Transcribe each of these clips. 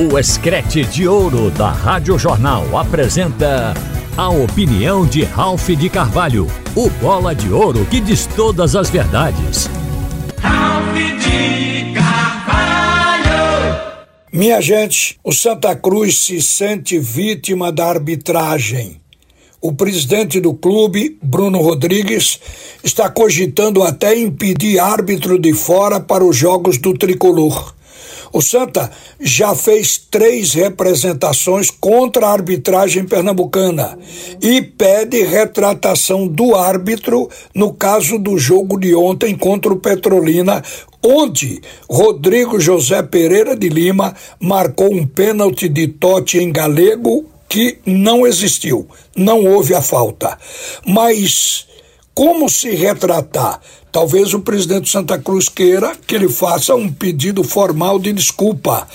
O Escrete de Ouro da Rádio Jornal apresenta a opinião de Ralph de Carvalho, o bola de ouro que diz todas as verdades. Ralph de Carvalho! Minha gente, o Santa Cruz se sente vítima da arbitragem. O presidente do clube, Bruno Rodrigues, está cogitando até impedir árbitro de fora para os jogos do tricolor. O Santa já fez três representações contra a arbitragem pernambucana e pede retratação do árbitro no caso do jogo de ontem contra o Petrolina, onde Rodrigo José Pereira de Lima marcou um pênalti de Totti em galego que não existiu, não houve a falta. Mas como se retratar? Talvez o presidente Santa Cruz queira que ele faça um pedido formal de desculpa.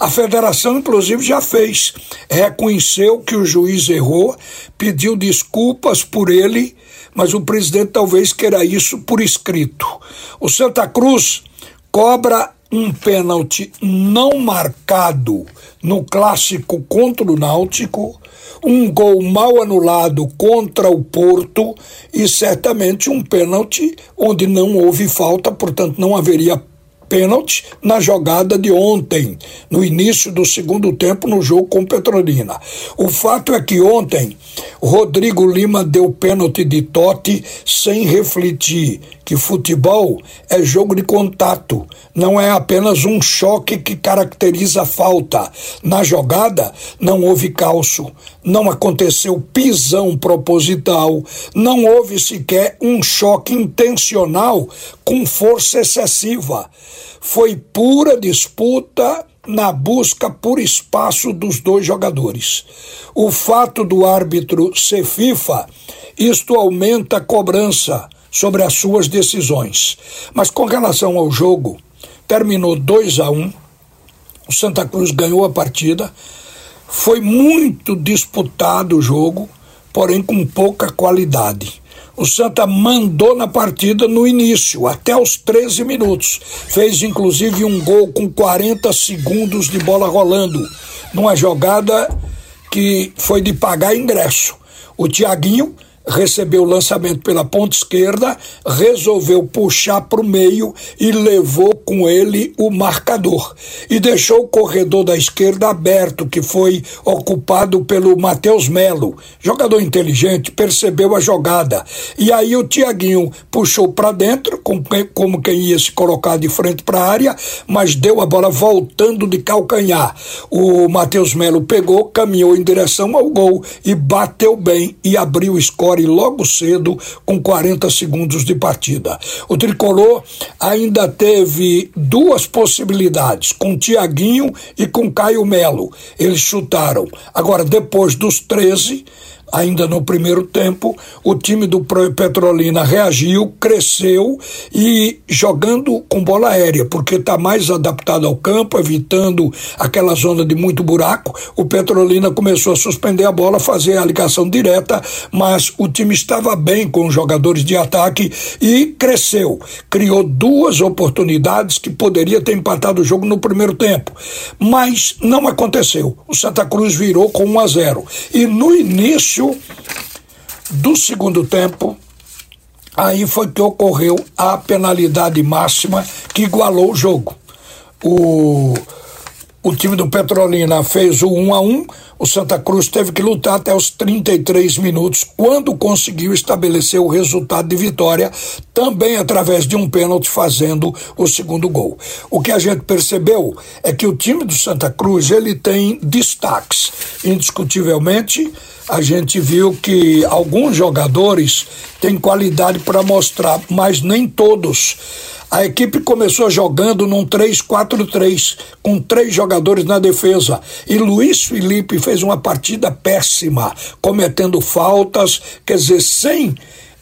A federação, inclusive, já fez. Reconheceu que o juiz errou, pediu desculpas por ele, mas o presidente talvez queira isso por escrito. O Santa Cruz cobra um pênalti não marcado no clássico contra o Náutico, um gol mal anulado contra o Porto e certamente um pênalti onde não houve falta, portanto não haveria pênalti na jogada de ontem, no início do segundo tempo no jogo com Petrolina. O fato é que ontem Rodrigo Lima deu pênalti de Totti sem refletir que futebol é jogo de contato, não é apenas um choque que caracteriza a falta. Na jogada não houve calço, não aconteceu pisão proposital, não houve sequer um choque intencional com força excessiva. Foi pura disputa na busca por espaço dos dois jogadores. O fato do árbitro ser FIFA, isto aumenta a cobrança sobre as suas decisões. Mas com relação ao jogo, terminou 2 a 1. Um, o Santa Cruz ganhou a partida. Foi muito disputado o jogo, porém com pouca qualidade. O Santa mandou na partida no início, até os 13 minutos. Fez inclusive um gol com 40 segundos de bola rolando, numa jogada que foi de pagar ingresso. O Tiaguinho recebeu o lançamento pela ponta esquerda, resolveu puxar para o meio e levou com ele o marcador. E deixou o corredor da esquerda aberto, que foi ocupado pelo Matheus Melo. Jogador inteligente, percebeu a jogada. E aí o Tiaguinho puxou para dentro, como quem ia se colocar de frente para a área, mas deu a bola voltando de calcanhar. O Matheus Melo pegou, caminhou em direção ao gol e bateu bem e abriu o score Vitória logo cedo com 40 segundos de partida. O tricolor ainda teve duas possibilidades, com Tiaguinho e com Caio Melo. Eles chutaram. Agora, depois dos 13, ainda no primeiro tempo, o time do Petrolina reagiu, cresceu e jogando com bola aérea, porque está mais adaptado ao campo, evitando aquela zona de muito buraco. O Petrolina começou a suspender a bola, fazer a ligação direta, mas o time estava bem com os jogadores de ataque e cresceu. Criou duas oportunidades que poderia ter empatado o jogo no primeiro tempo, mas não aconteceu. O Santa Cruz virou com 1 a 0. E no início início do segundo tempo, aí foi que ocorreu a penalidade máxima que igualou o jogo. O, o time do Petrolina fez o 1 a 1 o Santa Cruz teve que lutar até os 33 minutos, quando conseguiu estabelecer o resultado de vitória, também através de um pênalti, fazendo o segundo gol. O que a gente percebeu é que o time do Santa Cruz ele tem destaques. Indiscutivelmente, a gente viu que alguns jogadores têm qualidade para mostrar, mas nem todos. A equipe começou jogando num 3-4-3, com três jogadores na defesa. E Luiz Felipe fez uma partida péssima, cometendo faltas, quer dizer, sem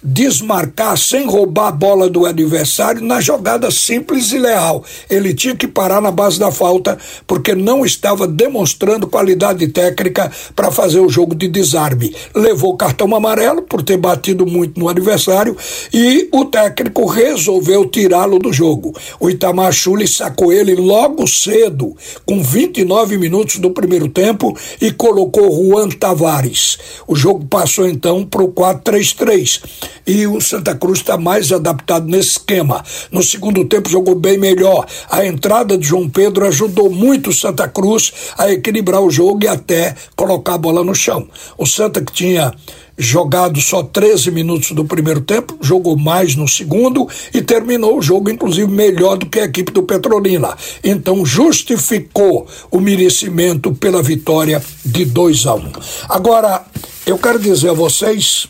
desmarcar sem roubar a bola do adversário na jogada simples e leal. Ele tinha que parar na base da falta porque não estava demonstrando qualidade técnica para fazer o jogo de desarme. Levou cartão amarelo por ter batido muito no adversário e o técnico resolveu tirá-lo do jogo. O Itamar Chuli sacou ele logo cedo, com 29 minutos do primeiro tempo e colocou Juan Tavares. O jogo passou então para o 4-3-3 e o Santa Cruz está mais adaptado nesse esquema. No segundo tempo jogou bem melhor. A entrada de João Pedro ajudou muito o Santa Cruz a equilibrar o jogo e até colocar a bola no chão. O Santa que tinha jogado só 13 minutos do primeiro tempo, jogou mais no segundo e terminou o jogo, inclusive, melhor do que a equipe do Petrolina. Então, justificou o merecimento pela vitória de 2 a 1. Um. Agora, eu quero dizer a vocês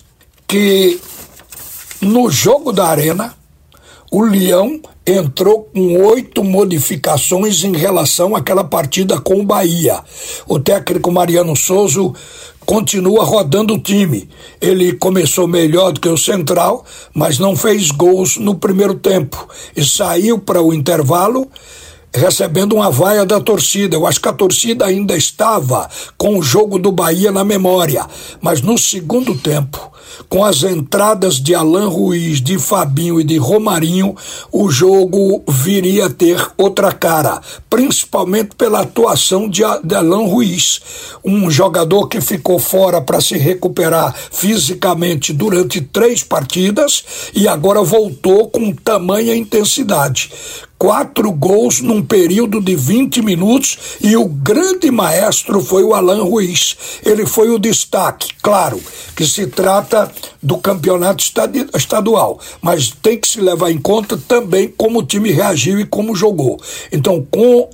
que no jogo da Arena, o Leão entrou com oito modificações em relação àquela partida com o Bahia. O técnico Mariano Souza continua rodando o time. Ele começou melhor do que o Central, mas não fez gols no primeiro tempo e saiu para o intervalo recebendo uma vaia da torcida. Eu acho que a torcida ainda estava com o jogo do Bahia na memória, mas no segundo tempo, com as entradas de Alain Ruiz, de Fabinho e de Romarinho, o jogo viria a ter outra cara, principalmente pela atuação de, de Alain Ruiz, um jogador que ficou fora para se recuperar fisicamente durante três partidas e agora voltou com tamanha intensidade quatro gols num período de 20 minutos e o grande maestro foi o Alan Ruiz. Ele foi o destaque, claro, que se trata do campeonato estadual, mas tem que se levar em conta também como o time reagiu e como jogou. Então, com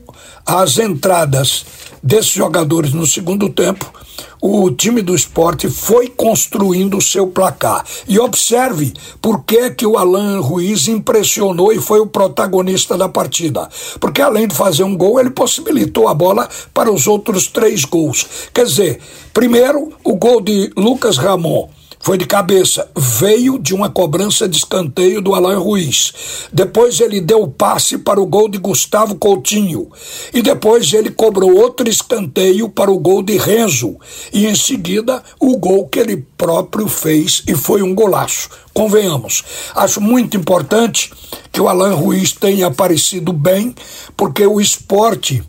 as entradas desses jogadores no segundo tempo, o time do esporte foi construindo o seu placar. E observe por que, que o Alan Ruiz impressionou e foi o protagonista da partida. Porque além de fazer um gol, ele possibilitou a bola para os outros três gols. Quer dizer, primeiro, o gol de Lucas Ramon foi de cabeça, veio de uma cobrança de escanteio do Alain Ruiz. Depois ele deu o passe para o gol de Gustavo Coutinho. E depois ele cobrou outro escanteio para o gol de Renzo. E em seguida, o gol que ele próprio fez e foi um golaço. Convenhamos. Acho muito importante que o Alain Ruiz tenha aparecido bem, porque o esporte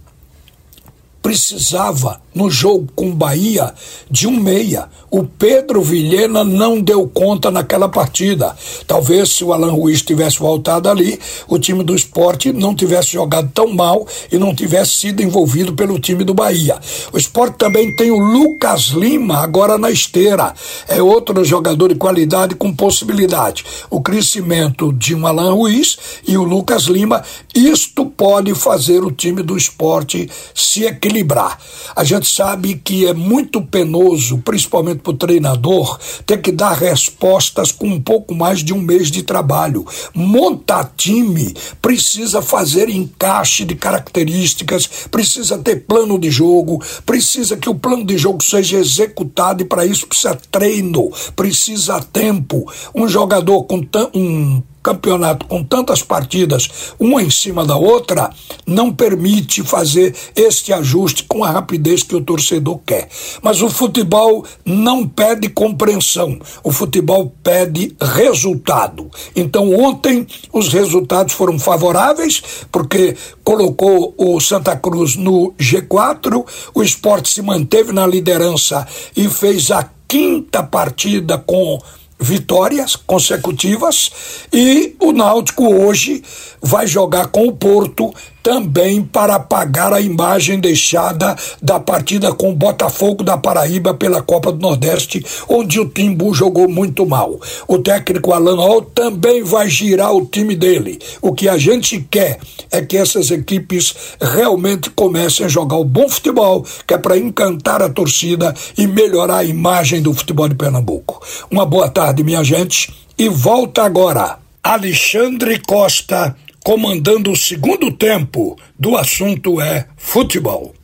precisava no jogo com Bahia de um meia. O Pedro Vilhena não deu conta naquela partida. Talvez se o Alan Ruiz tivesse voltado ali, o time do esporte não tivesse jogado tão mal e não tivesse sido envolvido pelo time do Bahia. O esporte também tem o Lucas Lima agora na esteira. É outro jogador de qualidade com possibilidade. O crescimento de um Alan Ruiz e o Lucas Lima, isto pode fazer o time do esporte se equilibrar. A gente sabe que é muito penoso, principalmente para o treinador, ter que dar respostas com um pouco mais de um mês de trabalho. Montar time precisa fazer encaixe de características, precisa ter plano de jogo, precisa que o plano de jogo seja executado e para isso precisa treino, precisa tempo. Um jogador com um campeonato com tantas partidas, uma em cima da outra, não permite fazer este ajuste com a rapidez que o torcedor quer. Mas o futebol não pede compreensão, o futebol pede resultado. Então, ontem os resultados foram favoráveis, porque colocou o Santa Cruz no G4, o esporte se manteve na liderança e fez a quinta partida com vitórias consecutivas e o Náutico hoje vai jogar com o Porto também para apagar a imagem deixada da partida com o Botafogo da Paraíba pela Copa do Nordeste, onde o Timbu jogou muito mal. O técnico Alan Hall também vai girar o time dele. O que a gente quer é que essas equipes realmente comecem a jogar o bom futebol, que é para encantar a torcida e melhorar a imagem do futebol de Pernambuco. Uma boa tarde, minha gente, e volta agora. Alexandre Costa comandando o segundo tempo do assunto é futebol.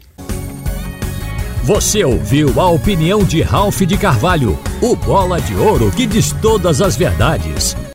Você ouviu a opinião de Ralph de Carvalho, o bola de ouro que diz todas as verdades.